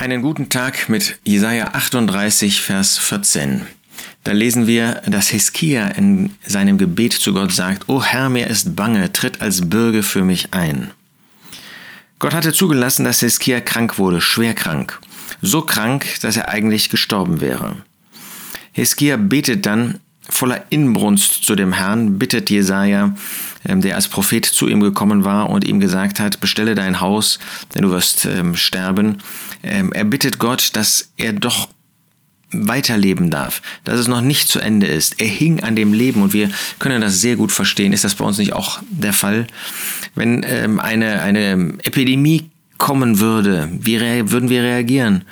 Einen guten Tag mit Jesaja 38, Vers 14. Da lesen wir, dass Hiskia in seinem Gebet zu Gott sagt, O Herr, mir ist bange, tritt als Bürge für mich ein. Gott hatte zugelassen, dass Hiskia krank wurde, schwer krank. So krank, dass er eigentlich gestorben wäre. Hiskia betet dann voller Inbrunst zu dem Herrn, bittet Jesaja, ähm, der als Prophet zu ihm gekommen war und ihm gesagt hat, bestelle dein Haus, denn du wirst ähm, sterben. Ähm, er bittet Gott, dass er doch weiterleben darf, dass es noch nicht zu Ende ist. Er hing an dem Leben und wir können das sehr gut verstehen. Ist das bei uns nicht auch der Fall? Wenn ähm, eine, eine Epidemie kommen würde, wie würden wir reagieren?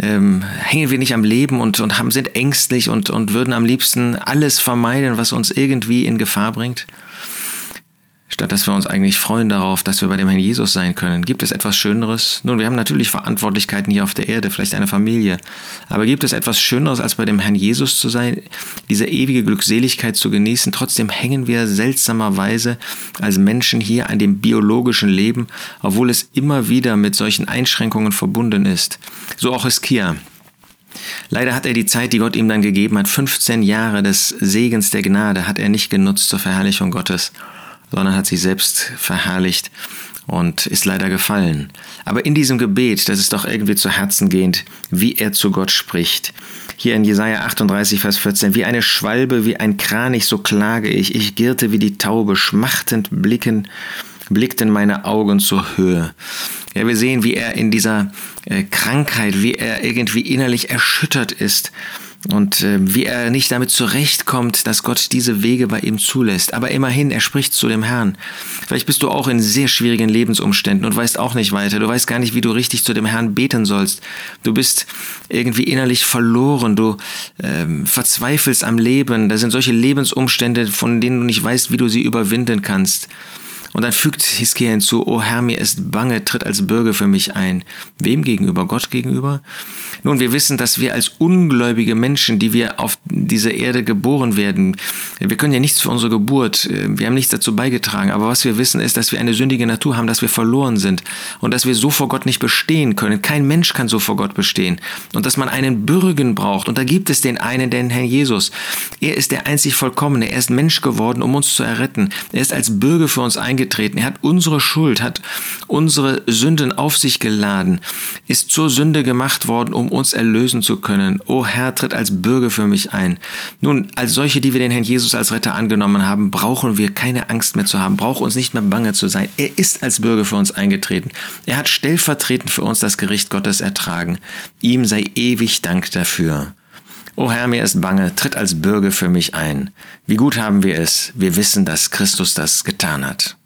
Ähm, hängen wir nicht am Leben und, und haben, sind ängstlich und, und würden am liebsten alles vermeiden, was uns irgendwie in Gefahr bringt? Statt dass wir uns eigentlich freuen darauf, dass wir bei dem Herrn Jesus sein können. Gibt es etwas Schöneres? Nun, wir haben natürlich Verantwortlichkeiten hier auf der Erde, vielleicht eine Familie, aber gibt es etwas Schöneres, als bei dem Herrn Jesus zu sein, diese ewige Glückseligkeit zu genießen? Trotzdem hängen wir seltsamerweise als Menschen hier an dem biologischen Leben, obwohl es immer wieder mit solchen Einschränkungen verbunden ist. So auch Hiskia. Leider hat er die Zeit, die Gott ihm dann gegeben hat, 15 Jahre des Segens der Gnade, hat er nicht genutzt zur Verherrlichung Gottes sondern hat sich selbst verherrlicht und ist leider gefallen. Aber in diesem Gebet, das ist doch irgendwie zu Herzen gehend, wie er zu Gott spricht. Hier in Jesaja 38, Vers 14, wie eine Schwalbe, wie ein Kranich, so klage ich. Ich girrte wie die Taube, schmachtend blicken, blickten meine Augen zur Höhe. Ja, wir sehen, wie er in dieser äh, Krankheit, wie er irgendwie innerlich erschüttert ist und äh, wie er nicht damit zurechtkommt, dass Gott diese Wege bei ihm zulässt. Aber immerhin, er spricht zu dem Herrn. Vielleicht bist du auch in sehr schwierigen Lebensumständen und weißt auch nicht weiter. Du weißt gar nicht, wie du richtig zu dem Herrn beten sollst. Du bist irgendwie innerlich verloren. Du ähm, verzweifelst am Leben. Da sind solche Lebensumstände, von denen du nicht weißt, wie du sie überwinden kannst. Und dann fügt Hiskia hinzu, O Herr, mir ist bange, tritt als Bürger für mich ein. Wem gegenüber? Gott gegenüber? Nun, wir wissen, dass wir als ungläubige Menschen, die wir auf diese Erde geboren werden, wir können ja nichts für unsere Geburt, wir haben nichts dazu beigetragen, aber was wir wissen ist, dass wir eine sündige Natur haben, dass wir verloren sind und dass wir so vor Gott nicht bestehen können. Kein Mensch kann so vor Gott bestehen und dass man einen Bürgen braucht und da gibt es den einen, den Herrn Jesus. Er ist der einzig Vollkommene, er ist Mensch geworden, um uns zu erretten. Er ist als Bürger für uns eingetreten eingetreten. Er hat unsere Schuld, hat unsere Sünden auf sich geladen, ist zur Sünde gemacht worden, um uns erlösen zu können. O Herr, tritt als Bürger für mich ein. Nun, als solche, die wir den Herrn Jesus als Retter angenommen haben, brauchen wir keine Angst mehr zu haben, brauchen uns nicht mehr bange zu sein. Er ist als Bürger für uns eingetreten. Er hat stellvertretend für uns das Gericht Gottes ertragen. Ihm sei ewig Dank dafür. O Herr, mir ist bange, tritt als Bürger für mich ein. Wie gut haben wir es, wir wissen, dass Christus das getan hat.